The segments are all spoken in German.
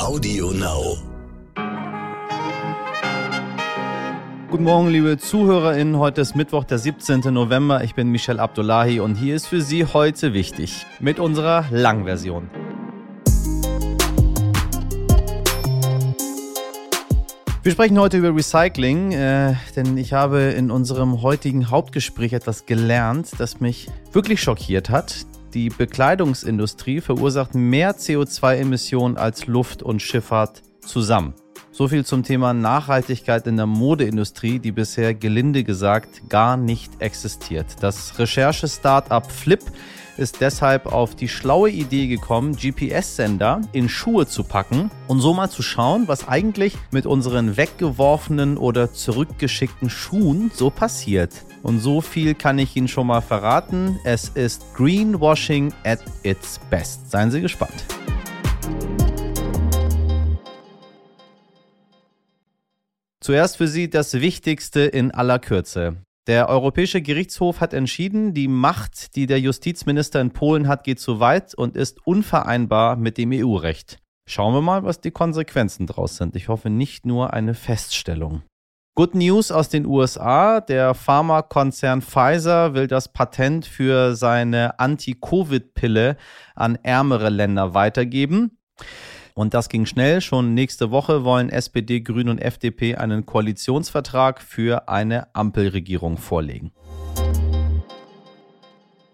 Audio Now. Guten Morgen, liebe ZuhörerInnen. Heute ist Mittwoch, der 17. November. Ich bin Michel Abdullahi und hier ist für Sie heute wichtig mit unserer Langversion. Wir sprechen heute über Recycling, äh, denn ich habe in unserem heutigen Hauptgespräch etwas gelernt, das mich wirklich schockiert hat. Die Bekleidungsindustrie verursacht mehr CO2-Emissionen als Luft- und Schifffahrt zusammen. So viel zum Thema Nachhaltigkeit in der Modeindustrie, die bisher gelinde gesagt gar nicht existiert. Das Recherche-Startup Flip ist deshalb auf die schlaue Idee gekommen, GPS-Sender in Schuhe zu packen und so mal zu schauen, was eigentlich mit unseren weggeworfenen oder zurückgeschickten Schuhen so passiert. Und so viel kann ich Ihnen schon mal verraten. Es ist Greenwashing at its best. Seien Sie gespannt. Zuerst für Sie das Wichtigste in aller Kürze. Der Europäische Gerichtshof hat entschieden, die Macht, die der Justizminister in Polen hat, geht zu weit und ist unvereinbar mit dem EU-Recht. Schauen wir mal, was die Konsequenzen daraus sind. Ich hoffe nicht nur eine Feststellung. Good News aus den USA. Der Pharmakonzern Pfizer will das Patent für seine Anti-Covid-Pille an ärmere Länder weitergeben. Und das ging schnell. Schon nächste Woche wollen SPD, Grün und FDP einen Koalitionsvertrag für eine Ampelregierung vorlegen.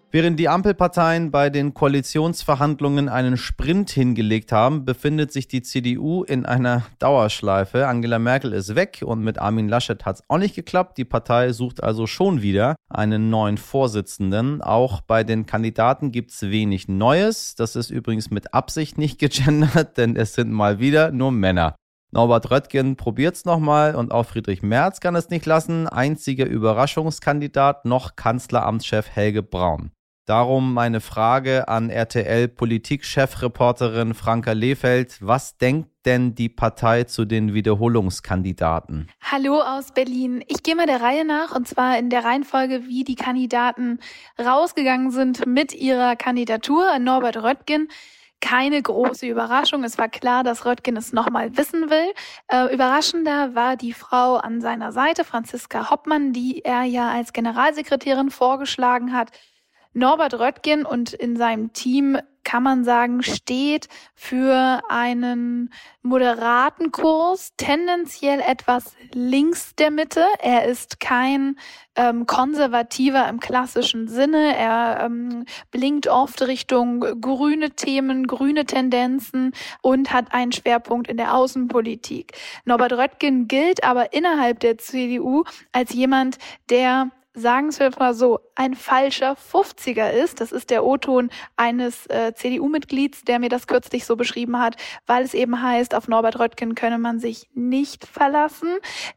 Während die Ampelparteien bei den Koalitionsverhandlungen einen Sprint hingelegt haben, befindet sich die CDU in einer Dauerschleife. Angela Merkel ist weg und mit Armin Laschet hat es auch nicht geklappt. Die Partei sucht also schon wieder einen neuen Vorsitzenden. Auch bei den Kandidaten gibt es wenig Neues. Das ist übrigens mit Absicht nicht gegendert, denn es sind mal wieder nur Männer. Norbert Röttgen probiert es nochmal und auch Friedrich Merz kann es nicht lassen. Einziger Überraschungskandidat noch Kanzleramtschef Helge Braun. Darum meine Frage an RTL-Politik-Chefreporterin Franka Lehfeld. Was denkt denn die Partei zu den Wiederholungskandidaten? Hallo aus Berlin. Ich gehe mal der Reihe nach und zwar in der Reihenfolge, wie die Kandidaten rausgegangen sind mit ihrer Kandidatur. Norbert Röttgen keine große Überraschung. Es war klar, dass Röttgen es nochmal wissen will. Äh, überraschender war die Frau an seiner Seite, Franziska Hoppmann, die er ja als Generalsekretärin vorgeschlagen hat. Norbert Röttgen und in seinem Team kann man sagen, steht für einen moderaten Kurs, tendenziell etwas links der Mitte. Er ist kein ähm, konservativer im klassischen Sinne. Er ähm, blinkt oft Richtung grüne Themen, grüne Tendenzen und hat einen Schwerpunkt in der Außenpolitik. Norbert Röttgen gilt aber innerhalb der CDU als jemand, der sagen wir mal so, ein falscher 50er ist. Das ist der O-Ton eines äh, CDU-Mitglieds, der mir das kürzlich so beschrieben hat, weil es eben heißt, auf Norbert Röttgen könne man sich nicht verlassen.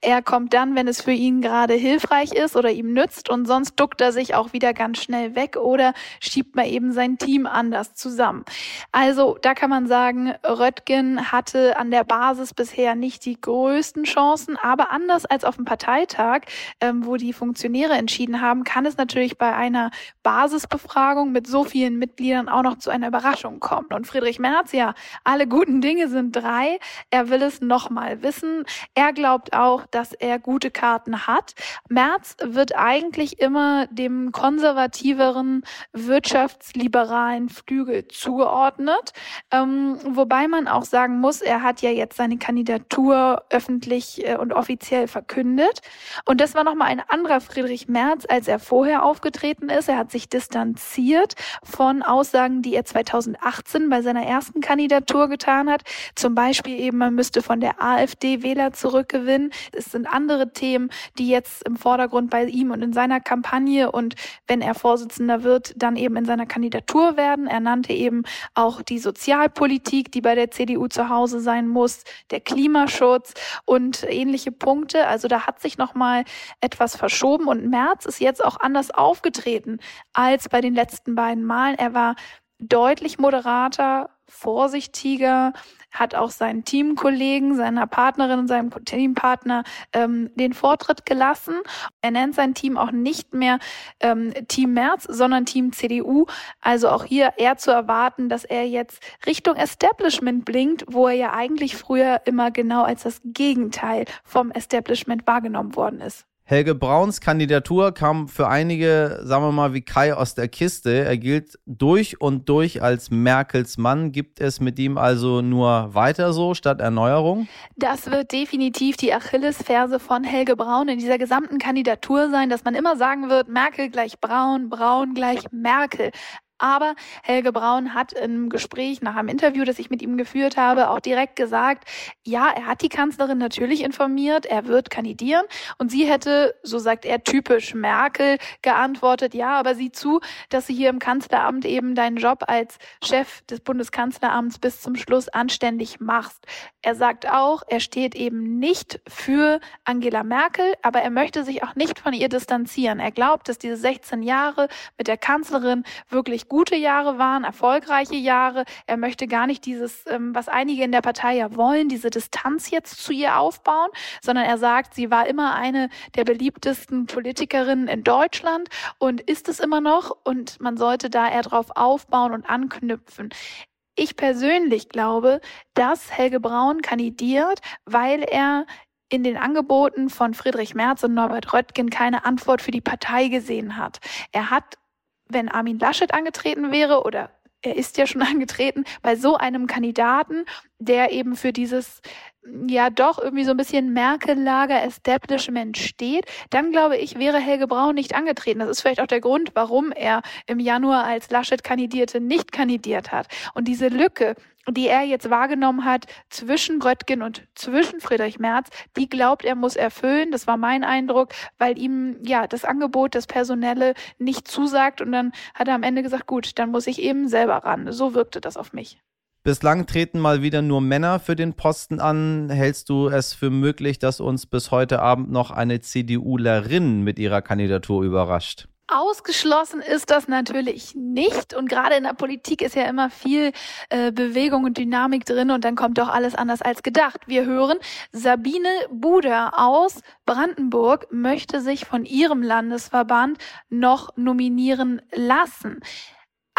Er kommt dann, wenn es für ihn gerade hilfreich ist oder ihm nützt und sonst duckt er sich auch wieder ganz schnell weg oder schiebt man eben sein Team anders zusammen. Also da kann man sagen, Röttgen hatte an der Basis bisher nicht die größten Chancen, aber anders als auf dem Parteitag, ähm, wo die Funktionäre entschieden haben, kann es natürlich bei einer Basisbefragung mit so vielen Mitgliedern auch noch zu einer Überraschung kommen. Und Friedrich Merz, ja, alle guten Dinge sind drei. Er will es nochmal wissen. Er glaubt auch, dass er gute Karten hat. Merz wird eigentlich immer dem konservativeren, wirtschaftsliberalen Flügel zugeordnet. Ähm, wobei man auch sagen muss, er hat ja jetzt seine Kandidatur öffentlich äh, und offiziell verkündet. Und das war nochmal ein anderer Friedrich Merz März, als er vorher aufgetreten ist. Er hat sich distanziert von Aussagen, die er 2018 bei seiner ersten Kandidatur getan hat. Zum Beispiel eben, man müsste von der AfD Wähler zurückgewinnen. Es sind andere Themen, die jetzt im Vordergrund bei ihm und in seiner Kampagne und wenn er Vorsitzender wird, dann eben in seiner Kandidatur werden. Er nannte eben auch die Sozialpolitik, die bei der CDU zu Hause sein muss, der Klimaschutz und ähnliche Punkte. Also da hat sich nochmal etwas verschoben und März März ist jetzt auch anders aufgetreten als bei den letzten beiden Malen. Er war deutlich moderater, vorsichtiger, hat auch seinen Teamkollegen, seiner Partnerin und seinem Teampartner ähm, den Vortritt gelassen. Er nennt sein Team auch nicht mehr ähm, Team Merz, sondern Team CDU. Also auch hier eher zu erwarten, dass er jetzt Richtung Establishment blinkt, wo er ja eigentlich früher immer genau als das Gegenteil vom Establishment wahrgenommen worden ist. Helge Brauns Kandidatur kam für einige, sagen wir mal, wie Kai aus der Kiste. Er gilt durch und durch als Merkels Mann. Gibt es mit ihm also nur weiter so statt Erneuerung? Das wird definitiv die Achillesferse von Helge Braun in dieser gesamten Kandidatur sein, dass man immer sagen wird, Merkel gleich Braun, Braun gleich Merkel. Aber Helge Braun hat im Gespräch nach einem Interview, das ich mit ihm geführt habe, auch direkt gesagt, ja, er hat die Kanzlerin natürlich informiert, er wird kandidieren. Und sie hätte, so sagt er, typisch Merkel geantwortet, ja, aber sieh zu, dass sie hier im Kanzleramt eben deinen Job als Chef des Bundeskanzleramts bis zum Schluss anständig machst. Er sagt auch, er steht eben nicht für Angela Merkel, aber er möchte sich auch nicht von ihr distanzieren. Er glaubt, dass diese 16 Jahre mit der Kanzlerin wirklich gute Jahre waren, erfolgreiche Jahre. Er möchte gar nicht dieses, ähm, was einige in der Partei ja wollen, diese Distanz jetzt zu ihr aufbauen, sondern er sagt, sie war immer eine der beliebtesten Politikerinnen in Deutschland und ist es immer noch und man sollte da eher drauf aufbauen und anknüpfen. Ich persönlich glaube, dass Helge Braun kandidiert, weil er in den Angeboten von Friedrich Merz und Norbert Röttgen keine Antwort für die Partei gesehen hat. Er hat wenn Armin Laschet angetreten wäre oder er ist ja schon angetreten, bei so einem Kandidaten, der eben für dieses ja doch irgendwie so ein bisschen Merkel-Lager Establishment steht, dann glaube ich, wäre Helge Braun nicht angetreten. Das ist vielleicht auch der Grund, warum er im Januar als Laschet kandidierte, nicht kandidiert hat. Und diese Lücke, die er jetzt wahrgenommen hat zwischen Röttgen und zwischen Friedrich Merz, die glaubt er muss erfüllen. Das war mein Eindruck, weil ihm ja das Angebot, das Personelle nicht zusagt und dann hat er am Ende gesagt, gut, dann muss ich eben selber ran. So wirkte das auf mich. Bislang treten mal wieder nur Männer für den Posten an. Hältst du es für möglich, dass uns bis heute Abend noch eine CDUlerin mit ihrer Kandidatur überrascht? Ausgeschlossen ist das natürlich nicht. Und gerade in der Politik ist ja immer viel äh, Bewegung und Dynamik drin und dann kommt doch alles anders als gedacht. Wir hören, Sabine Buder aus Brandenburg möchte sich von ihrem Landesverband noch nominieren lassen.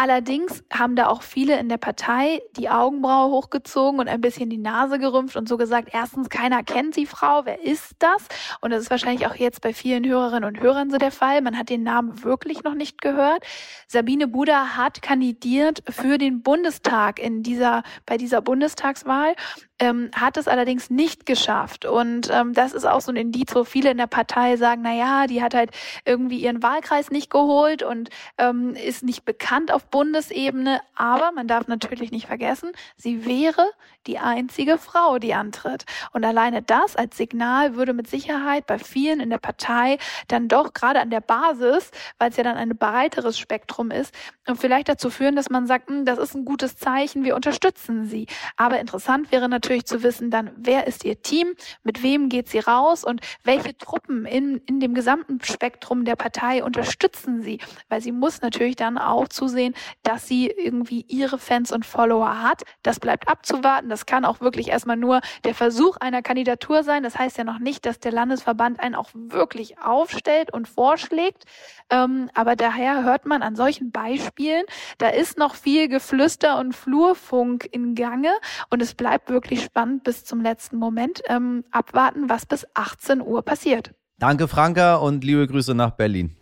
Allerdings haben da auch viele in der Partei die Augenbraue hochgezogen und ein bisschen die Nase gerümpft und so gesagt, erstens, keiner kennt die Frau, wer ist das? Und das ist wahrscheinlich auch jetzt bei vielen Hörerinnen und Hörern so der Fall. Man hat den Namen wirklich noch nicht gehört. Sabine Buda hat kandidiert für den Bundestag in dieser, bei dieser Bundestagswahl ähm, hat es allerdings nicht geschafft. Und ähm, das ist auch so ein Indiz, wo viele in der Partei sagen, na ja, die hat halt irgendwie ihren Wahlkreis nicht geholt und ähm, ist nicht bekannt auf Bundesebene. Aber man darf natürlich nicht vergessen, sie wäre die einzige Frau, die antritt. Und alleine das als Signal würde mit Sicherheit bei vielen in der Partei dann doch gerade an der Basis, weil es ja dann ein breiteres Spektrum ist, vielleicht dazu führen, dass man sagt, hm, das ist ein gutes Zeichen, wir unterstützen sie. Aber interessant wäre natürlich zu wissen, dann, wer ist ihr Team, mit wem geht sie raus und welche Truppen in, in dem gesamten Spektrum der Partei unterstützen sie. Weil sie muss natürlich dann auch zusehen, dass sie irgendwie ihre Fans und Follower hat. Das bleibt abzuwarten. Das kann auch wirklich erstmal nur der Versuch einer Kandidatur sein. Das heißt ja noch nicht, dass der Landesverband einen auch wirklich aufstellt und vorschlägt. Ähm, aber daher hört man an solchen Beispielen, da ist noch viel Geflüster und Flurfunk in Gange und es bleibt wirklich spannend bis zum letzten Moment. Ähm, abwarten, was bis 18 Uhr passiert. Danke, Franka, und liebe Grüße nach Berlin.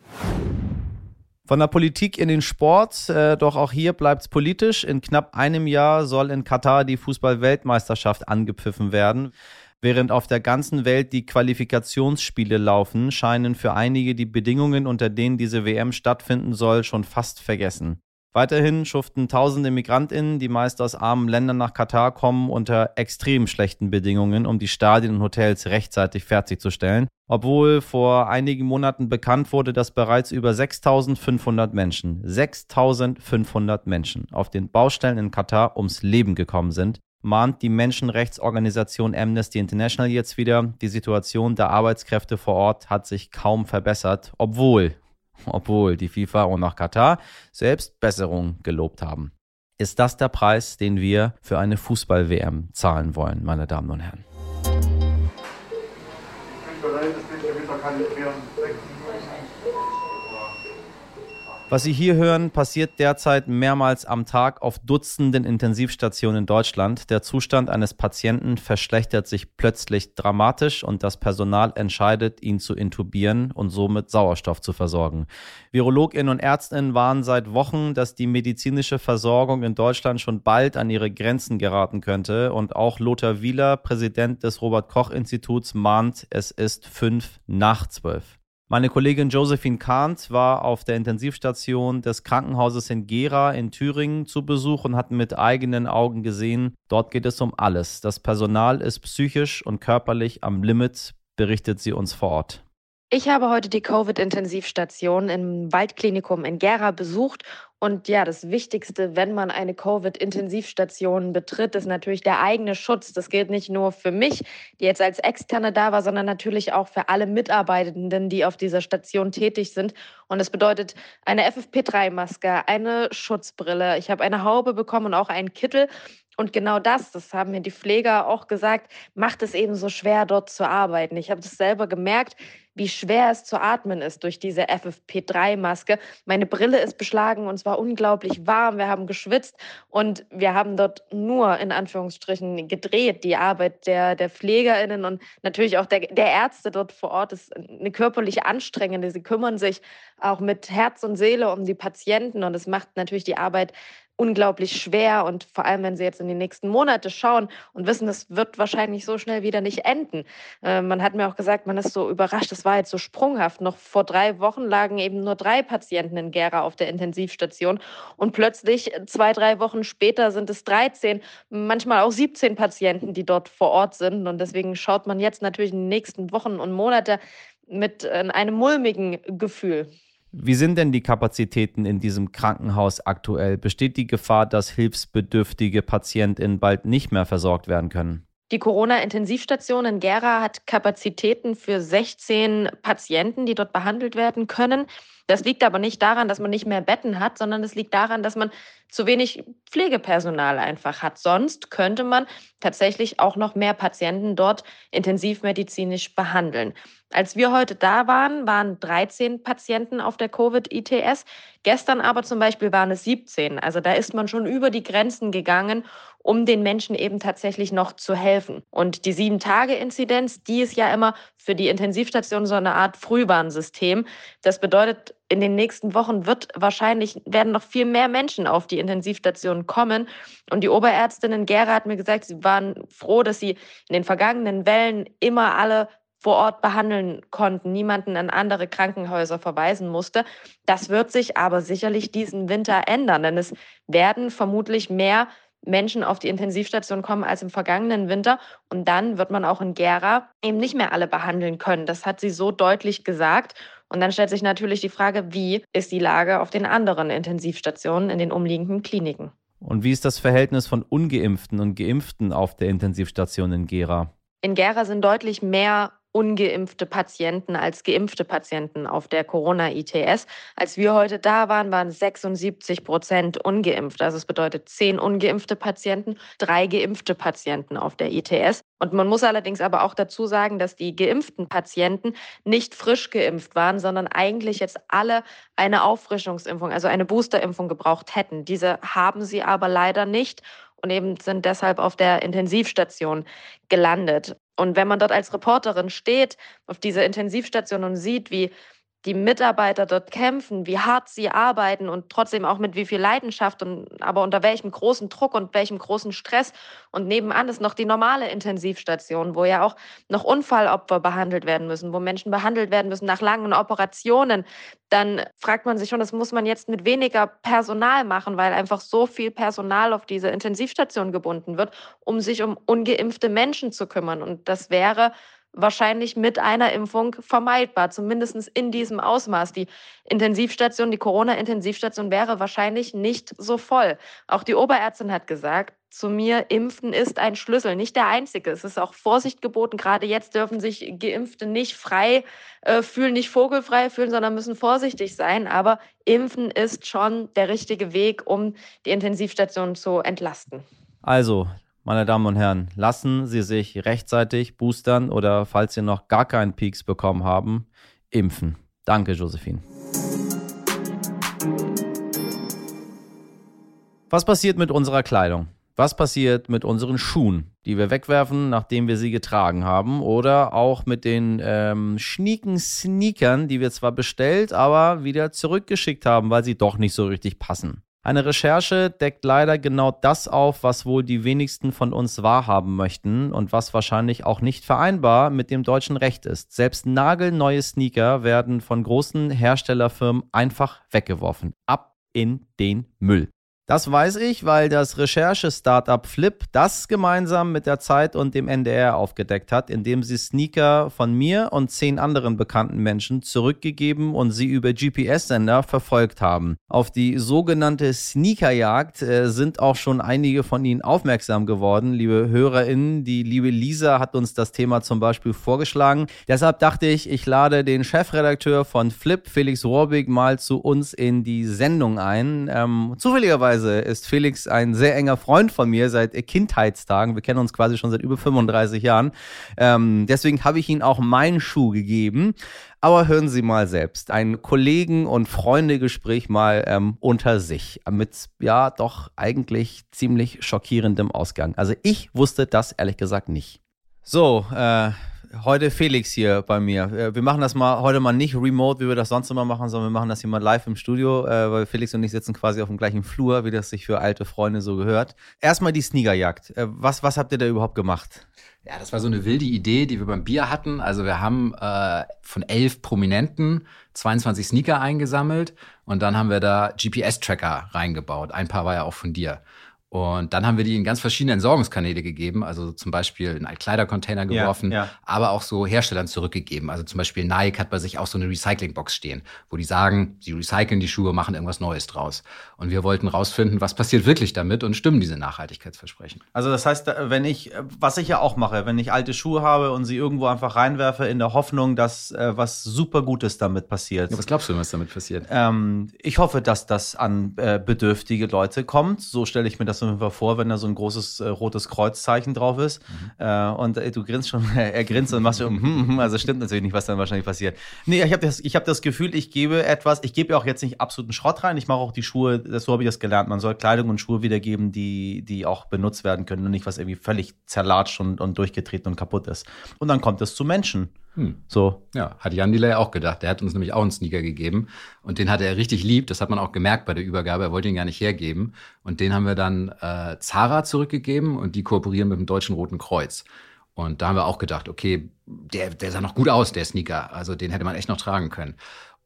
Von der Politik in den Sport, äh, doch auch hier bleibt es politisch. In knapp einem Jahr soll in Katar die Fußball-Weltmeisterschaft angepfiffen werden. Während auf der ganzen Welt die Qualifikationsspiele laufen, scheinen für einige die Bedingungen, unter denen diese WM stattfinden soll, schon fast vergessen. Weiterhin schuften tausende Migrantinnen, die meist aus armen Ländern nach Katar kommen, unter extrem schlechten Bedingungen, um die Stadien und Hotels rechtzeitig fertigzustellen. Obwohl vor einigen Monaten bekannt wurde, dass bereits über 6500 Menschen, 6500 Menschen auf den Baustellen in Katar ums Leben gekommen sind, mahnt die Menschenrechtsorganisation Amnesty International jetzt wieder, die Situation der Arbeitskräfte vor Ort hat sich kaum verbessert, obwohl obwohl die FIFA und auch Katar selbst Besserung gelobt haben. ist das der Preis, den wir für eine Fußball-WM zahlen wollen, meine Damen und Herren. Ich bin bereit, Winter kann nicht mehr was Sie hier hören, passiert derzeit mehrmals am Tag auf Dutzenden Intensivstationen in Deutschland. Der Zustand eines Patienten verschlechtert sich plötzlich dramatisch und das Personal entscheidet, ihn zu intubieren und somit Sauerstoff zu versorgen. Virologinnen und Ärztinnen warnen seit Wochen, dass die medizinische Versorgung in Deutschland schon bald an ihre Grenzen geraten könnte. Und auch Lothar Wieler, Präsident des Robert Koch Instituts, mahnt, es ist fünf nach zwölf. Meine Kollegin Josephine Kahnt war auf der Intensivstation des Krankenhauses in Gera in Thüringen zu Besuch und hat mit eigenen Augen gesehen, dort geht es um alles. Das Personal ist psychisch und körperlich am Limit, berichtet sie uns vor Ort. Ich habe heute die Covid-Intensivstation im Waldklinikum in Gera besucht. Und ja, das Wichtigste, wenn man eine Covid-Intensivstation betritt, ist natürlich der eigene Schutz. Das gilt nicht nur für mich, die jetzt als Externe da war, sondern natürlich auch für alle Mitarbeitenden, die auf dieser Station tätig sind. Und es bedeutet eine FFP3-Maske, eine Schutzbrille. Ich habe eine Haube bekommen und auch einen Kittel. Und genau das, das haben mir die Pfleger auch gesagt, macht es eben so schwer, dort zu arbeiten. Ich habe das selber gemerkt, wie schwer es zu atmen ist durch diese FFP3-Maske. Meine Brille ist beschlagen und es war unglaublich warm. Wir haben geschwitzt und wir haben dort nur in Anführungsstrichen gedreht. Die Arbeit der, der PflegerInnen und natürlich auch der, der Ärzte dort vor Ort ist eine körperliche anstrengende. Sie kümmern sich auch mit Herz und Seele um die Patienten und es macht natürlich die Arbeit unglaublich schwer und vor allem, wenn Sie jetzt in die nächsten Monate schauen und wissen, das wird wahrscheinlich so schnell wieder nicht enden. Äh, man hat mir auch gesagt, man ist so überrascht, das war jetzt so sprunghaft. Noch vor drei Wochen lagen eben nur drei Patienten in Gera auf der Intensivstation und plötzlich zwei, drei Wochen später sind es 13, manchmal auch 17 Patienten, die dort vor Ort sind und deswegen schaut man jetzt natürlich in den nächsten Wochen und Monate mit äh, einem mulmigen Gefühl. Wie sind denn die Kapazitäten in diesem Krankenhaus aktuell? Besteht die Gefahr, dass hilfsbedürftige PatientInnen bald nicht mehr versorgt werden können? Die Corona-Intensivstation in Gera hat Kapazitäten für 16 Patienten, die dort behandelt werden können. Das liegt aber nicht daran, dass man nicht mehr Betten hat, sondern es liegt daran, dass man zu wenig Pflegepersonal einfach hat. Sonst könnte man tatsächlich auch noch mehr Patienten dort intensivmedizinisch behandeln. Als wir heute da waren, waren 13 Patienten auf der Covid-ITS. Gestern aber zum Beispiel waren es 17. Also da ist man schon über die Grenzen gegangen, um den Menschen eben tatsächlich noch zu helfen. Und die Sieben-Tage-Inzidenz, die ist ja immer für die Intensivstation so eine Art Frühwarnsystem. Das bedeutet, in den nächsten Wochen wird wahrscheinlich, werden noch viel mehr Menschen auf die Intensivstation kommen. Und die Oberärztin in Gera hat mir gesagt, sie waren froh, dass sie in den vergangenen Wellen immer alle vor Ort behandeln konnten, niemanden an andere Krankenhäuser verweisen musste. Das wird sich aber sicherlich diesen Winter ändern, denn es werden vermutlich mehr Menschen auf die Intensivstation kommen als im vergangenen Winter. Und dann wird man auch in Gera eben nicht mehr alle behandeln können. Das hat sie so deutlich gesagt. Und dann stellt sich natürlich die Frage, wie ist die Lage auf den anderen Intensivstationen in den umliegenden Kliniken? Und wie ist das Verhältnis von ungeimpften und geimpften auf der Intensivstation in Gera? In Gera sind deutlich mehr ungeimpfte Patienten als geimpfte Patienten auf der Corona-ITS. Als wir heute da waren, waren 76 Prozent ungeimpft. Also es bedeutet zehn ungeimpfte Patienten, drei geimpfte Patienten auf der ITS. Und man muss allerdings aber auch dazu sagen, dass die geimpften Patienten nicht frisch geimpft waren, sondern eigentlich jetzt alle eine Auffrischungsimpfung, also eine Boosterimpfung gebraucht hätten. Diese haben sie aber leider nicht und eben sind deshalb auf der Intensivstation gelandet. Und wenn man dort als Reporterin steht auf dieser Intensivstation und sieht, wie die Mitarbeiter dort kämpfen, wie hart sie arbeiten und trotzdem auch mit wie viel Leidenschaft und aber unter welchem großen Druck und welchem großen Stress. Und nebenan ist noch die normale Intensivstation, wo ja auch noch Unfallopfer behandelt werden müssen, wo Menschen behandelt werden müssen nach langen Operationen. Dann fragt man sich schon, das muss man jetzt mit weniger Personal machen, weil einfach so viel Personal auf diese Intensivstation gebunden wird, um sich um ungeimpfte Menschen zu kümmern. Und das wäre wahrscheinlich mit einer Impfung vermeidbar, zumindest in diesem Ausmaß. Die Intensivstation, die Corona-Intensivstation wäre wahrscheinlich nicht so voll. Auch die Oberärztin hat gesagt, zu mir, Impfen ist ein Schlüssel, nicht der einzige. Es ist auch Vorsicht geboten. Gerade jetzt dürfen sich Geimpfte nicht frei äh, fühlen, nicht vogelfrei fühlen, sondern müssen vorsichtig sein. Aber Impfen ist schon der richtige Weg, um die Intensivstation zu entlasten. Also, meine Damen und Herren, lassen Sie sich rechtzeitig boostern oder falls Sie noch gar keinen Peaks bekommen haben, impfen. Danke, Josephine. Was passiert mit unserer Kleidung? Was passiert mit unseren Schuhen, die wir wegwerfen, nachdem wir sie getragen haben? Oder auch mit den ähm, schnieken Sneakern, die wir zwar bestellt, aber wieder zurückgeschickt haben, weil sie doch nicht so richtig passen? Eine Recherche deckt leider genau das auf, was wohl die wenigsten von uns wahrhaben möchten und was wahrscheinlich auch nicht vereinbar mit dem deutschen Recht ist. Selbst nagelneue Sneaker werden von großen Herstellerfirmen einfach weggeworfen. Ab in den Müll. Das weiß ich, weil das Recherche-Startup Flip das gemeinsam mit der Zeit und dem NDR aufgedeckt hat, indem sie Sneaker von mir und zehn anderen bekannten Menschen zurückgegeben und sie über GPS-Sender verfolgt haben. Auf die sogenannte Sneakerjagd äh, sind auch schon einige von Ihnen aufmerksam geworden, liebe HörerInnen. Die liebe Lisa hat uns das Thema zum Beispiel vorgeschlagen. Deshalb dachte ich, ich lade den Chefredakteur von Flip, Felix Rohrbig, mal zu uns in die Sendung ein. Ähm, zufälligerweise Lustigerweise ist Felix ein sehr enger Freund von mir seit Kindheitstagen. Wir kennen uns quasi schon seit über 35 Jahren. Ähm, deswegen habe ich ihm auch meinen Schuh gegeben. Aber hören Sie mal selbst. Ein Kollegen- und Freundegespräch mal ähm, unter sich. Mit, ja, doch eigentlich ziemlich schockierendem Ausgang. Also ich wusste das ehrlich gesagt nicht. So, äh, heute Felix hier bei mir. Äh, wir machen das mal heute mal nicht remote, wie wir das sonst immer machen, sondern wir machen das hier mal live im Studio, äh, weil Felix und ich sitzen quasi auf dem gleichen Flur, wie das sich für alte Freunde so gehört. Erstmal die Sneakerjagd. Äh, was, was habt ihr da überhaupt gemacht? Ja, das war so eine wilde Idee, die wir beim Bier hatten. Also wir haben äh, von elf Prominenten 22 Sneaker eingesammelt und dann haben wir da GPS-Tracker reingebaut. Ein paar war ja auch von dir. Und dann haben wir die in ganz verschiedene Entsorgungskanäle gegeben, also zum Beispiel in einen Kleidercontainer geworfen, ja, ja. aber auch so Herstellern zurückgegeben. Also zum Beispiel Nike hat bei sich auch so eine Recyclingbox stehen, wo die sagen, sie recyceln die Schuhe, machen irgendwas Neues draus. Und wir wollten rausfinden, was passiert wirklich damit und stimmen diese Nachhaltigkeitsversprechen. Also das heißt, wenn ich, was ich ja auch mache, wenn ich alte Schuhe habe und sie irgendwo einfach reinwerfe in der Hoffnung, dass äh, was super Gutes damit passiert. Ja, was glaubst du, was damit passiert? Ähm, ich hoffe, dass das an äh, bedürftige Leute kommt. So stelle ich mir das auf vor, wenn da so ein großes äh, rotes Kreuzzeichen drauf ist. Mhm. Äh, und äh, du grinst schon, er grinst und machst schon, hm, hm, also stimmt natürlich nicht, was dann wahrscheinlich passiert. Nee, ich habe das, hab das Gefühl, ich gebe etwas, ich gebe ja auch jetzt nicht absoluten Schrott rein, ich mache auch die Schuhe, das, so habe ich das gelernt, man soll Kleidung und Schuhe wiedergeben, die, die auch benutzt werden können und nicht was irgendwie völlig zerlatscht und, und durchgetreten und kaputt ist. Und dann kommt es zu Menschen. Hm. So. Ja, hat Jan Delay auch gedacht. Der hat uns nämlich auch einen Sneaker gegeben und den hatte er richtig lieb. Das hat man auch gemerkt bei der Übergabe. Er wollte ihn gar nicht hergeben. Und den haben wir dann äh, Zara zurückgegeben und die kooperieren mit dem Deutschen Roten Kreuz. Und da haben wir auch gedacht, okay, der, der sah noch gut aus, der Sneaker. Also den hätte man echt noch tragen können.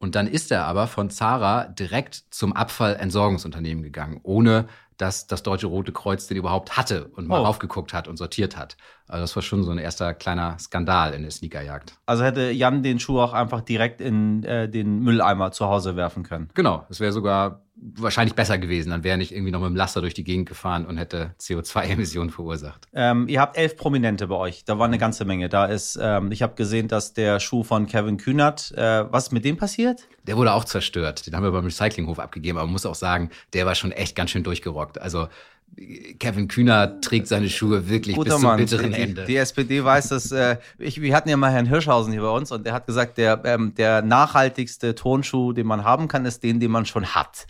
Und dann ist er aber von Zara direkt zum Abfallentsorgungsunternehmen gegangen, ohne dass das Deutsche Rote Kreuz den überhaupt hatte und mal oh. raufgeguckt hat und sortiert hat. Also das war schon so ein erster kleiner Skandal in der Sneakerjagd. Also hätte Jan den Schuh auch einfach direkt in äh, den Mülleimer zu Hause werfen können. Genau, das wäre sogar wahrscheinlich besser gewesen. Dann wäre nicht irgendwie noch mit dem Laster durch die Gegend gefahren und hätte CO2-Emissionen verursacht. Ähm, ihr habt elf Prominente bei euch. Da war eine ganze Menge. Da ist, ähm, ich habe gesehen, dass der Schuh von Kevin Kühnert, äh, was ist mit dem passiert? Der wurde auch zerstört. Den haben wir beim Recyclinghof abgegeben. Aber man muss auch sagen, der war schon echt ganz schön durchgerockt. Also Kevin Kühner trägt seine Schuhe wirklich Guter bis zum Mann. bitteren die, Ende. Die SPD weiß das. Äh, ich, wir hatten ja mal Herrn Hirschhausen hier bei uns und der hat gesagt, der, ähm, der nachhaltigste Tonschuh, den man haben kann, ist den, den man schon hat.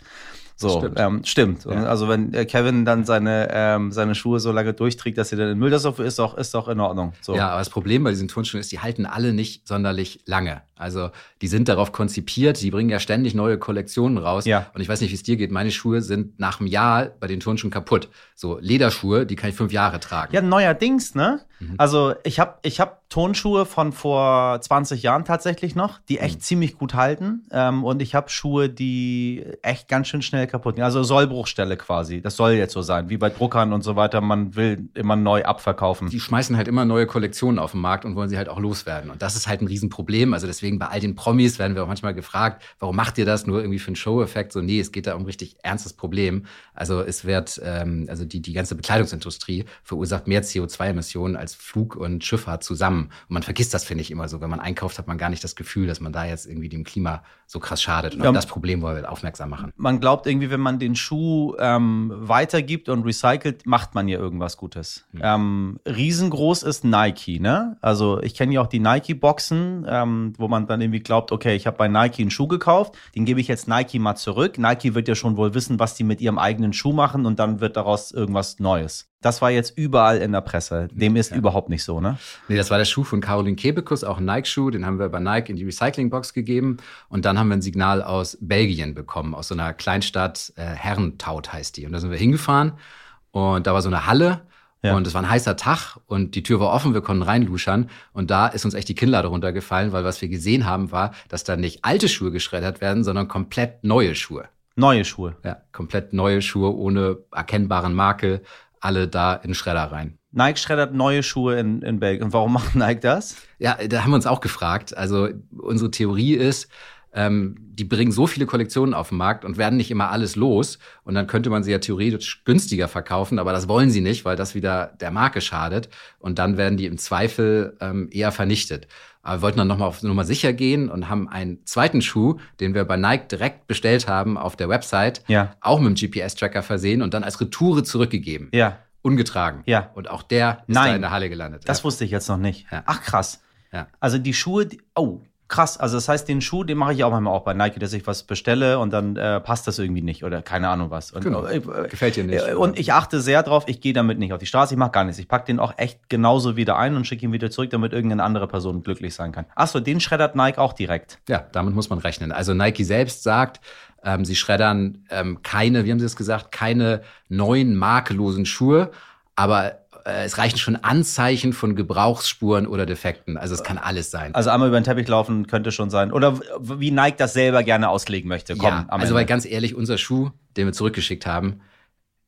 So, stimmt. Ähm, stimmt. Ja. Also wenn äh, Kevin dann seine, ähm, seine Schuhe so lange durchträgt, dass sie dann in Müll das ist, doch, ist doch in Ordnung. So. Ja, aber das Problem bei diesen Turnschuhen ist, die halten alle nicht sonderlich lange. Also die sind darauf konzipiert, die bringen ja ständig neue Kollektionen raus. Ja. Und ich weiß nicht, wie es dir geht. Meine Schuhe sind nach einem Jahr bei den Turnschuhen kaputt. So Lederschuhe, die kann ich fünf Jahre tragen. Ja, neuerdings, ne? Mhm. Also ich habe ich hab Tonschuhe von vor 20 Jahren tatsächlich noch, die echt Mhm. ziemlich gut halten. Ähm, und ich habe Schuhe, die echt ganz schön schnell kaputt gehen. Also Sollbruchstelle quasi. Das soll jetzt so sein, wie bei Druckern und so weiter. Man will immer neu abverkaufen. die schmeißen halt immer neue Kollektionen auf den Markt und wollen sie halt auch loswerden. Und das ist halt ein Riesenproblem. Also deswegen bei all den Promis werden wir auch manchmal gefragt, warum macht ihr das nur irgendwie für einen Show-Effekt? So, nee, es geht da um ein richtig ernstes Problem. Also es wird, ähm, also die, die ganze Bekleidungsindustrie verursacht mehr CO2-Emissionen als Flug und Schifffahrt zusammen. Und man vergisst das, finde ich, immer so. Wenn man einkauft, hat man gar nicht das Gefühl, dass man da jetzt irgendwie dem Klima so krass schadet. Und Ja. auf das Problem wollen wir aufmerksam machen. man glaubt irgendwie, wenn man den Schuh ähm, weitergibt und recycelt, macht man ja irgendwas Gutes. Ähm, riesengroß ist Nike, ne? Also ich kenne ja auch die Nike-Boxen, ähm, wo man dann irgendwie glaubt, okay, ich habe bei Nike einen Schuh gekauft, den gebe ich jetzt Nike mal zurück. Nike wird ja schon wohl wissen, was die mit ihrem eigenen Schuh machen und dann wird daraus irgendwas Neues. Das war jetzt überall in der Presse. Dem ist überhaupt nicht so, ne? Nee, das war der Schuh von Caroline Kebekus, auch ein Nike-Schuh. Den haben wir bei Nike in die Recyclingbox gegeben. Und dann haben wir ein Signal aus Belgien bekommen, aus so einer Kleinstadt, äh, Herrentaut heißt die. Und da sind wir hingefahren. Und da war so eine Halle. Ja. Und es war ein heißer Tag und die Tür war offen, wir konnten reinluschern. Und da ist uns echt die Kinnlade runtergefallen, weil was wir gesehen haben, war, dass da nicht alte Schuhe geschreddert werden, sondern komplett neue Schuhe. Neue Schuhe. Ja, komplett neue Schuhe ohne erkennbaren Makel, alle da in den Schredder rein. Nike schreddert neue Schuhe in, in Belgien. Und warum macht Nike das? Ja, da haben wir uns auch gefragt. Also unsere Theorie ist, ähm, die bringen so viele Kollektionen auf den Markt und werden nicht immer alles los. Und dann könnte man sie ja theoretisch günstiger verkaufen, aber das wollen sie nicht, weil das wieder der Marke schadet. Und dann werden die im Zweifel ähm, eher vernichtet. Aber wir wollten dann nochmal auf Nummer sicher gehen und haben einen zweiten Schuh, den wir bei Nike direkt bestellt haben auf der Website, Ja. auch mit dem GPS-Tracker versehen und dann als Retoure zurückgegeben. Ja. Ungetragen. Ja. Und auch der ist Nein. da in der Halle gelandet. Das ja. wusste ich jetzt noch nicht. Ach, krass. Ja. Also die Schuhe, die, oh, krass. Also das heißt, den Schuh, den mache ich auch manchmal auch bei Nike, dass ich was bestelle und dann äh, passt das irgendwie nicht oder keine Ahnung was. Und, Genau. äh, Gefällt dir nicht. äh, Und ich achte sehr drauf, ich gehe damit nicht auf die Straße, ich mache gar nichts. Ich packe den auch echt genauso wieder ein und schicke ihn wieder zurück, damit irgendeine andere Person glücklich sein kann. Achso, den schreddert Nike auch direkt. Ja, damit muss man rechnen. Also Nike selbst sagt, ähm, sie schreddern ähm, keine, wie haben sie das gesagt, keine neuen makellosen Schuhe, aber äh, es reichen schon Anzeichen von Gebrauchsspuren oder Defekten. Also es kann alles sein. Also einmal über den Teppich laufen könnte schon sein. Oder wie Nike das selber gerne auslegen möchte. Komm, ja, also weil ganz ehrlich, unser Schuh, den wir zurückgeschickt haben,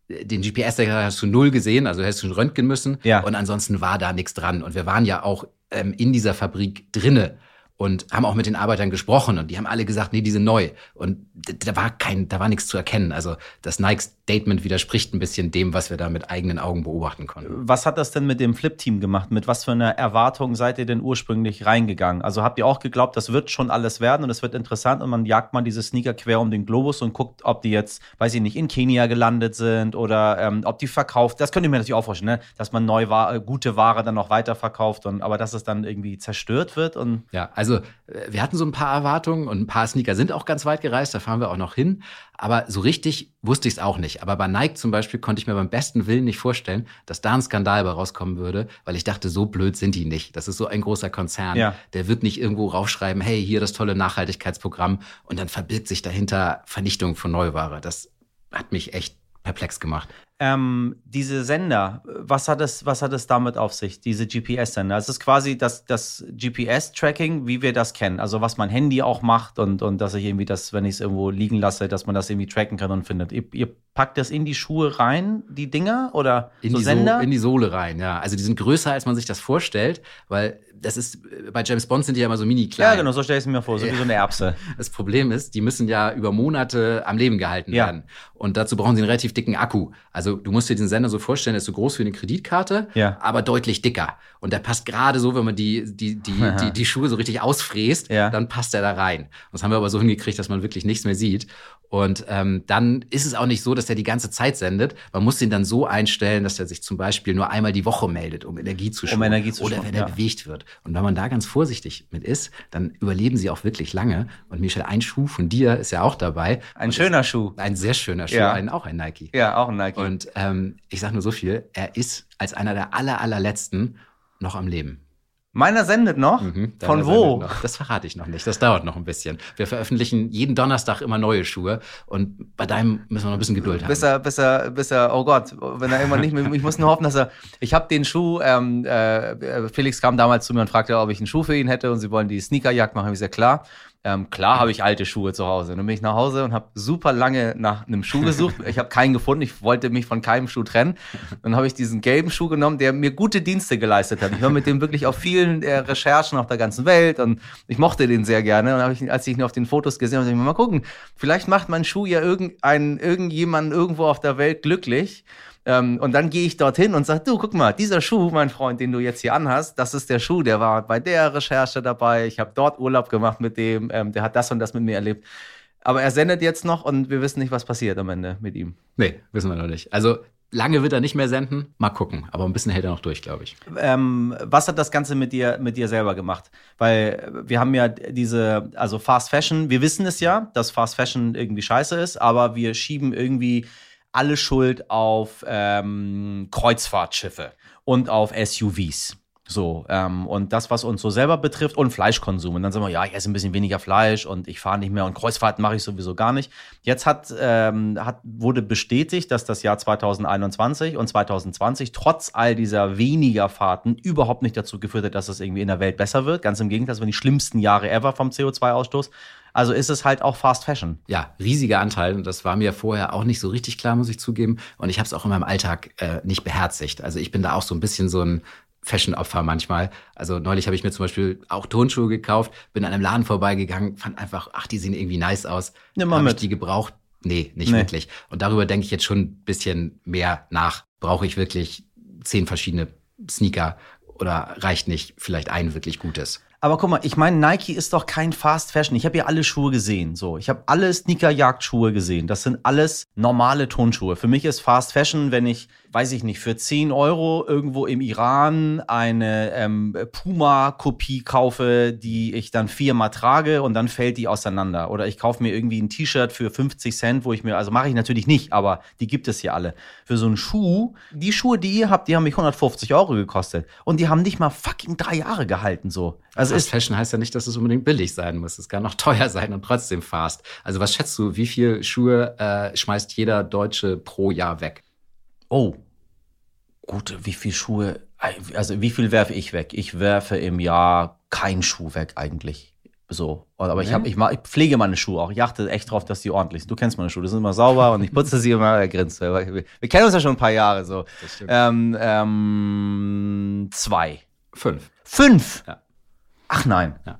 den GPS-Decker hast du null gesehen, also hättest du schon röntgen müssen. Ja. Und ansonsten war da nichts dran. Und wir waren ja auch ähm, in dieser Fabrik drinne und haben auch mit den Arbeitern gesprochen und die haben alle gesagt, nee, die sind neu. Und da war kein, da war nichts zu erkennen. Also das Nike-Statement widerspricht ein bisschen dem, was wir da mit eigenen Augen beobachten konnten. Was hat das denn mit dem Flip-Team gemacht? Mit was für einer Erwartung seid ihr denn ursprünglich reingegangen? Also habt ihr auch geglaubt, das wird schon alles werden und es wird interessant und man jagt mal diese Sneaker quer um den Globus und guckt, ob die jetzt, weiß ich nicht, in Kenia gelandet sind oder ähm, ob die verkauft. Das könnte ich mir natürlich auch vorstellen, ne? dass man neu Ware, gute Ware dann noch weiterverkauft und aber dass es dann irgendwie zerstört wird und Ja, also äh, wir hatten so ein paar Erwartungen und ein paar Sneaker sind auch ganz weit gereist, da fahren wir auch noch hin. Aber so richtig wusste ich es auch nicht. Aber bei Nike zum Beispiel konnte ich mir beim besten Willen nicht vorstellen, dass da ein Skandal bei rauskommen würde, weil ich dachte, so blöd sind die nicht. Das ist so ein großer Konzern. Ja. Der wird nicht irgendwo raufschreiben, hey, hier das tolle Nachhaltigkeitsprogramm und dann verbirgt sich dahinter Vernichtung von Neuware. Das hat mich echt perplex gemacht. Ähm, diese Sender, was hat es, was hat es damit auf sich, diese GPS-Sender? Es ist quasi das, das GPS-Tracking, wie wir das kennen. Also was mein Handy auch macht und, und dass ich irgendwie das, wenn ich es irgendwo liegen lasse, dass man das irgendwie tracken kann und findet. Ihr, ihr packt das in die Schuhe rein, die Dinger? Oder In, so die Sender? So, in die Sohle rein, ja. Also die sind größer, als man sich das vorstellt, weil das ist, bei James Bond sind die ja immer so mini klein. ja, genau, so stelle ich es mir vor, so wie so eine Erbse. Das Problem ist, die müssen ja über Monate am Leben gehalten Ja. werden. Und dazu brauchen sie einen relativ dicken Akku. Also du musst dir den Sender so vorstellen, der ist so groß wie eine Kreditkarte, Ja. aber deutlich dicker. Und der passt gerade so, wenn man die, die, die, die, die Schuhe so richtig ausfräst, Ja. dann passt er da rein. Das haben wir aber so hingekriegt, dass man wirklich nichts mehr sieht. Und ähm, dann ist es auch nicht so, dass der die ganze Zeit sendet. Man muss den dann so einstellen, dass er sich zum Beispiel nur einmal die Woche meldet, um Energie zu schonen. Energie zu Oder wenn er ja. bewegt wird. Und wenn man da ganz vorsichtig mit ist, dann überleben sie auch wirklich lange. Und Michel, ein Schuh von dir ist ja auch dabei. Ein Und schöner Schuh. Ein sehr schöner Schuh, Ja. ein, auch ein Nike. Ja, auch ein Nike. Und ähm, ich sage nur so viel, er ist als einer der aller, allerletzten noch am Leben. Meiner sendet noch? Mhm, Von wo? Noch. Das verrate ich noch nicht. Das dauert noch ein bisschen. Wir veröffentlichen jeden Donnerstag immer neue Schuhe und bei deinem müssen wir noch ein bisschen Geduld haben. Bis er, bis er, bis er, oh Gott, wenn er immer nicht mehr, ich muss nur hoffen, dass er, ich habe den Schuh, ähm, äh, Felix kam damals zu mir und fragte, ob ich einen Schuh für ihn hätte und sie wollen die Sneakerjagd machen, ich sehr klar. Ähm, klar habe ich alte Schuhe zu Hause. Dann bin ich nach Hause und habe super lange nach einem Schuh gesucht. Ich habe keinen gefunden. Ich wollte mich von keinem Schuh trennen. Dann habe ich diesen gelben Schuh genommen, der mir gute Dienste geleistet hat. Ich war mit dem wirklich auf vielen äh, Recherchen auf der ganzen Welt und ich mochte den sehr gerne. Und ich, als ich ihn auf den Fotos gesehen habe, ich mal gucken. Vielleicht macht mein Schuh ja irgendjemanden irgendwo auf der Welt glücklich. Ähm, und dann gehe ich dorthin und sage, du, guck mal, dieser Schuh, mein Freund, den du jetzt hier anhast, das ist der Schuh, der war bei der Recherche dabei. Ich habe dort Urlaub gemacht mit dem, ähm, der hat das und das mit mir erlebt. Aber er sendet jetzt noch und wir wissen nicht, was passiert am Ende mit ihm. Nee, wissen wir noch nicht. Also lange wird er nicht mehr senden. Mal gucken. Aber ein bisschen hält er noch durch, glaube ich. Ähm, was hat das Ganze mit dir, mit dir selber gemacht? Weil wir haben ja diese, also Fast Fashion, wir wissen es ja, dass Fast Fashion irgendwie scheiße ist, aber wir schieben irgendwie alle Schuld auf ähm, Kreuzfahrtschiffe und auf SUVs. So, ähm, und das, was uns so selber betrifft, und Fleischkonsum. Und dann sagen wir, ja, ich esse ein bisschen weniger Fleisch und ich fahre nicht mehr und Kreuzfahrten mache ich sowieso gar nicht. Jetzt hat, ähm, hat, wurde bestätigt, dass das Jahr 2021 und 2020 trotz all dieser weniger Fahrten überhaupt nicht dazu geführt hat, dass es irgendwie in der Welt besser wird. Ganz im Gegenteil, das waren die schlimmsten Jahre ever vom CO2-Ausstoß. Also ist es halt auch Fast Fashion. Ja, riesiger Anteil. Und das war mir vorher auch nicht so richtig klar, muss ich zugeben. Und ich habe es auch in meinem Alltag äh, nicht beherzigt. Also ich bin da auch so ein bisschen so ein Fashion-Opfer manchmal. Also neulich habe ich mir zum Beispiel auch Tonschuhe gekauft, bin an einem Laden vorbeigegangen, fand einfach, ach, die sehen irgendwie nice aus. Nimm mal mit. Ich die gebraucht? Nee, nicht nee. wirklich. Und darüber denke ich jetzt schon ein bisschen mehr nach. Brauche ich wirklich zehn verschiedene Sneaker oder reicht nicht vielleicht ein wirklich gutes? Aber guck mal, ich meine, Nike ist doch kein Fast Fashion. Ich habe ja alle Schuhe gesehen. So, ich habe alle Sneaker-Jagd-Schuhe gesehen. Das sind alles normale Tonschuhe. Für mich ist Fast Fashion, wenn ich weiß ich nicht, für 10 Euro irgendwo im Iran eine ähm, Puma-Kopie kaufe, die ich dann viermal trage und dann fällt die auseinander. Oder ich kaufe mir irgendwie ein T-Shirt für 50 Cent, wo ich mir, also mache ich natürlich nicht, aber die gibt es hier alle. Für so einen Schuh, die Schuhe, die ihr habt, die haben mich 150 Euro gekostet. Und die haben nicht mal fucking drei Jahre gehalten, so. Also Fast Fashion heißt ja nicht, dass es unbedingt billig sein muss. Es kann auch teuer sein und trotzdem fast. Also was schätzt du, wie viel Schuhe äh, schmeißt jeder Deutsche pro Jahr weg? Oh, gut, wie viel Schuhe, also wie viel werfe ich weg? Ich werfe im Jahr keinen Schuh weg eigentlich. So, aber ich, hab, ich, ich pflege meine Schuhe auch. Ich achte echt drauf, dass die ordentlich sind. Du kennst meine Schuhe, die sind immer sauber und ich putze sie immer. Er grinst. Wir, wir kennen uns ja schon ein paar Jahre so. Ähm, ähm, zwei. Fünf. Fünf? Ja. Ach nein. Ja.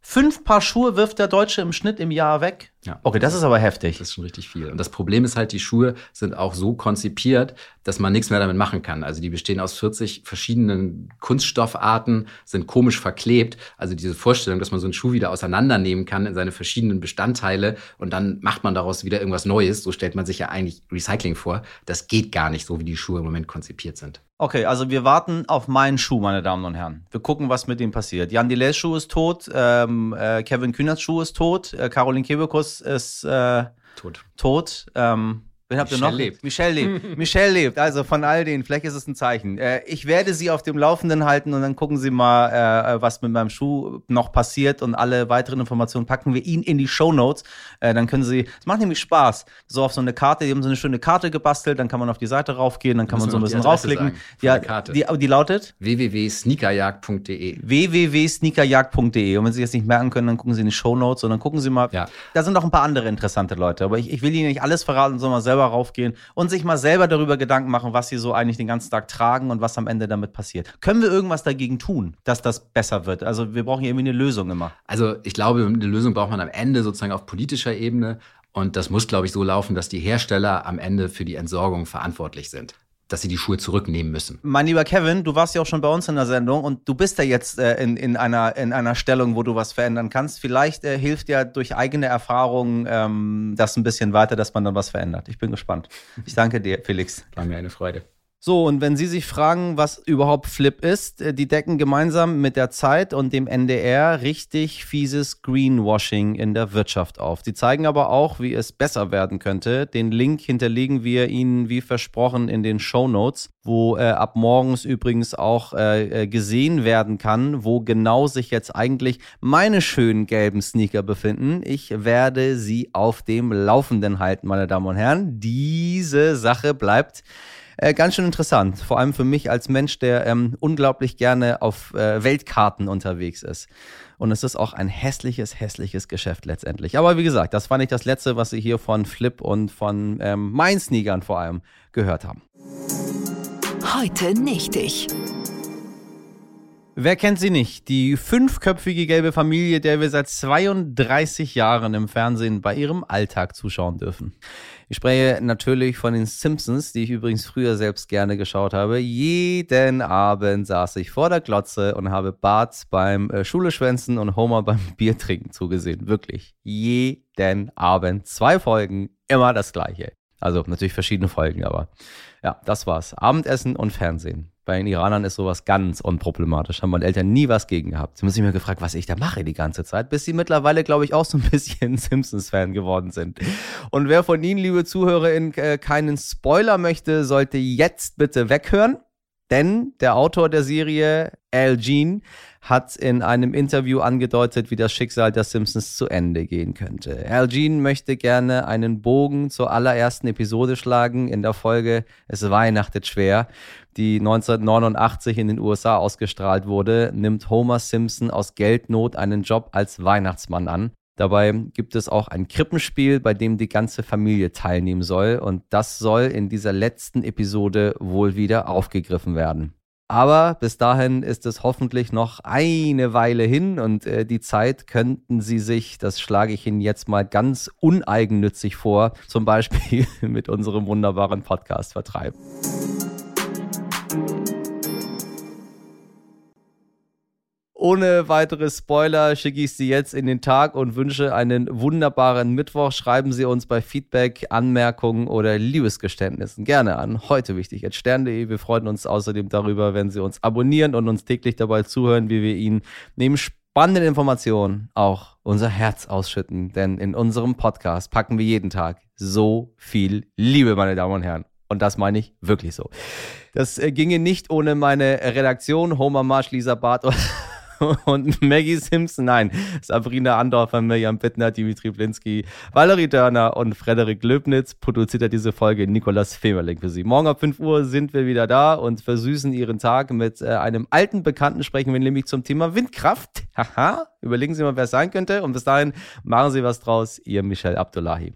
Fünf Paar Schuhe wirft der Deutsche im Schnitt im Jahr weg. Ja. Okay, das ist aber heftig. Das ist schon richtig viel. Und das Problem ist halt, die Schuhe sind auch so konzipiert, dass man nichts mehr damit machen kann. Also die bestehen aus 40 verschiedenen Kunststoffarten, sind komisch verklebt. Also diese Vorstellung, dass man so einen Schuh wieder auseinandernehmen kann in seine verschiedenen Bestandteile und dann macht man daraus wieder irgendwas Neues. So stellt man sich ja eigentlich Recycling vor. Das geht gar nicht so, wie die Schuhe im Moment konzipiert sind. Okay, also wir warten auf meinen Schuh, meine Damen und Herren. Wir gucken, was mit ihm passiert. Jan Deleuze Schuh ist tot, ähm, äh, Kevin Kühnerts Schuh ist tot, äh, Caroline Kebekus ist äh, tot. tot. Ähm, Wen habt ihr noch? Lebt. Michelle lebt. Michelle lebt. Also von all denen, vielleicht ist es ein Zeichen. Äh, ich werde sie auf dem Laufenden halten und dann gucken Sie mal, äh, was mit meinem Schuh noch passiert und alle weiteren Informationen packen wir Ihnen in die Show Notes. Äh, dann können Sie, es macht nämlich Spaß, so auf so eine Karte, die haben so eine schöne Karte gebastelt, dann kann man auf die Seite raufgehen, dann kann man so ein bisschen raufklicken. Ja, die, die lautet www.sneakerjagd.de www.sneakerjagd.de und wenn Sie das nicht merken können, dann gucken Sie in die Show Notes und dann gucken Sie mal. Ja. Da sind noch ein paar andere interessante Leute, aber ich, ich will Ihnen nicht alles verraten, sondern mal selber selber raufgehen und sich mal selber darüber Gedanken machen, was sie so eigentlich den ganzen Tag tragen und was am Ende damit passiert. Können wir irgendwas dagegen tun, dass das besser wird? Also wir brauchen irgendwie eine Lösung immer. Also ich glaube, eine Lösung braucht man am Ende sozusagen auf politischer Ebene. Und das muss, glaube ich, so laufen, dass die Hersteller am Ende für die Entsorgung verantwortlich sind dass sie die Schuhe zurücknehmen müssen. Mein lieber Kevin, du warst ja auch schon bei uns in der Sendung und du bist ja jetzt äh, in, in, einer, in einer Stellung, wo du was verändern kannst. Vielleicht äh, hilft ja durch eigene Erfahrung ähm, das ein bisschen weiter, dass man dann was verändert. Ich bin gespannt. Ich danke dir, Felix. War mir eine Freude. So, und wenn Sie sich fragen, was überhaupt Flip ist, äh, die decken gemeinsam mit der Zeit und dem NDR richtig fieses Greenwashing in der Wirtschaft auf. Die zeigen aber auch, wie es besser werden könnte. Den Link hinterlegen wir Ihnen wie versprochen in den Show Notes, wo äh, ab morgens übrigens auch äh, äh, gesehen werden kann, wo genau sich jetzt eigentlich meine schönen gelben Sneaker befinden. Ich werde Sie auf dem Laufenden halten, meine Damen und Herren. Diese Sache bleibt äh, ganz schön interessant. Vor allem für mich als Mensch, der ähm, unglaublich gerne auf äh, Weltkarten unterwegs ist. Und es ist auch ein hässliches, hässliches Geschäft letztendlich. Aber wie gesagt, das war nicht das Letzte, was Sie hier von Flip und von ähm, Mainz-Sneakern vor allem gehört haben. Heute nicht ich. Wer kennt sie nicht? Die fünfköpfige gelbe Familie, der wir seit 32 Jahren im Fernsehen bei ihrem Alltag zuschauen dürfen. Ich spreche natürlich von den Simpsons, die ich übrigens früher selbst gerne geschaut habe. Jeden Abend saß ich vor der Glotze und habe Bart beim äh, Schuleschwänzen und Homer beim Biertrinken zugesehen. Wirklich. Jeden Abend. Zwei Folgen, immer das gleiche. Also natürlich verschiedene Folgen, aber ja, das war's. Abendessen und Fernsehen. Bei den Iranern ist sowas ganz unproblematisch. Haben meine Eltern nie was gegen gehabt. Sie haben sich mir gefragt, was ich da mache die ganze Zeit, bis sie mittlerweile, glaube ich, auch so ein bisschen Simpsons-Fan geworden sind. Und wer von Ihnen, liebe ZuhörerInnen, äh, keinen Spoiler möchte, sollte jetzt bitte weghören. Denn der Autor der Serie, Al Jean, hat in einem Interview angedeutet, wie das Schicksal der Simpsons zu Ende gehen könnte. Al Jean möchte gerne einen Bogen zur allerersten Episode schlagen in der Folge Es weihnachtet schwer, die 1989 in den USA ausgestrahlt wurde, nimmt Homer Simpson aus Geldnot einen Job als Weihnachtsmann an. Dabei gibt es auch ein Krippenspiel, bei dem die ganze Familie teilnehmen soll und das soll in dieser letzten Episode wohl wieder aufgegriffen werden. Aber bis dahin ist es hoffentlich noch eine Weile hin und äh, die Zeit könnten Sie sich, das schlage ich Ihnen jetzt mal ganz uneigennützig vor, zum Beispiel mit unserem wunderbaren Podcast vertreiben. Ohne weitere Spoiler schicke ich Sie jetzt in den Tag und wünsche einen wunderbaren Mittwoch. Schreiben Sie uns bei Feedback, Anmerkungen oder Liebesgeständnissen gerne an. Heute wichtig at stern.de. Wir freuen uns außerdem darüber, wenn Sie uns abonnieren und uns täglich dabei zuhören, wie wir Ihnen neben spannenden Informationen auch unser Herz ausschütten. Denn in unserem Podcast packen wir jeden Tag so viel Liebe, meine Damen und Herren. Und das meine ich wirklich so. Das äh, ginge nicht ohne meine Redaktion, Homer Marsch, Lisa Barth und Maggie Simpson, nein, Sabrina Andorfer, Mirjam Bittner, Dimitri Blinski, Valerie Dörner und Frederik Löbnitz produziert er diese Folge Nikolas Femerling für Sie. Morgen ab 5 Uhr sind wir wieder da und versüßen Ihren Tag mit äh, einem alten Bekannten, sprechen wir nämlich zum Thema Windkraft. Haha, überlegen Sie mal, wer es sein könnte und bis dahin machen Sie was draus, Ihr Michel Abdullahi.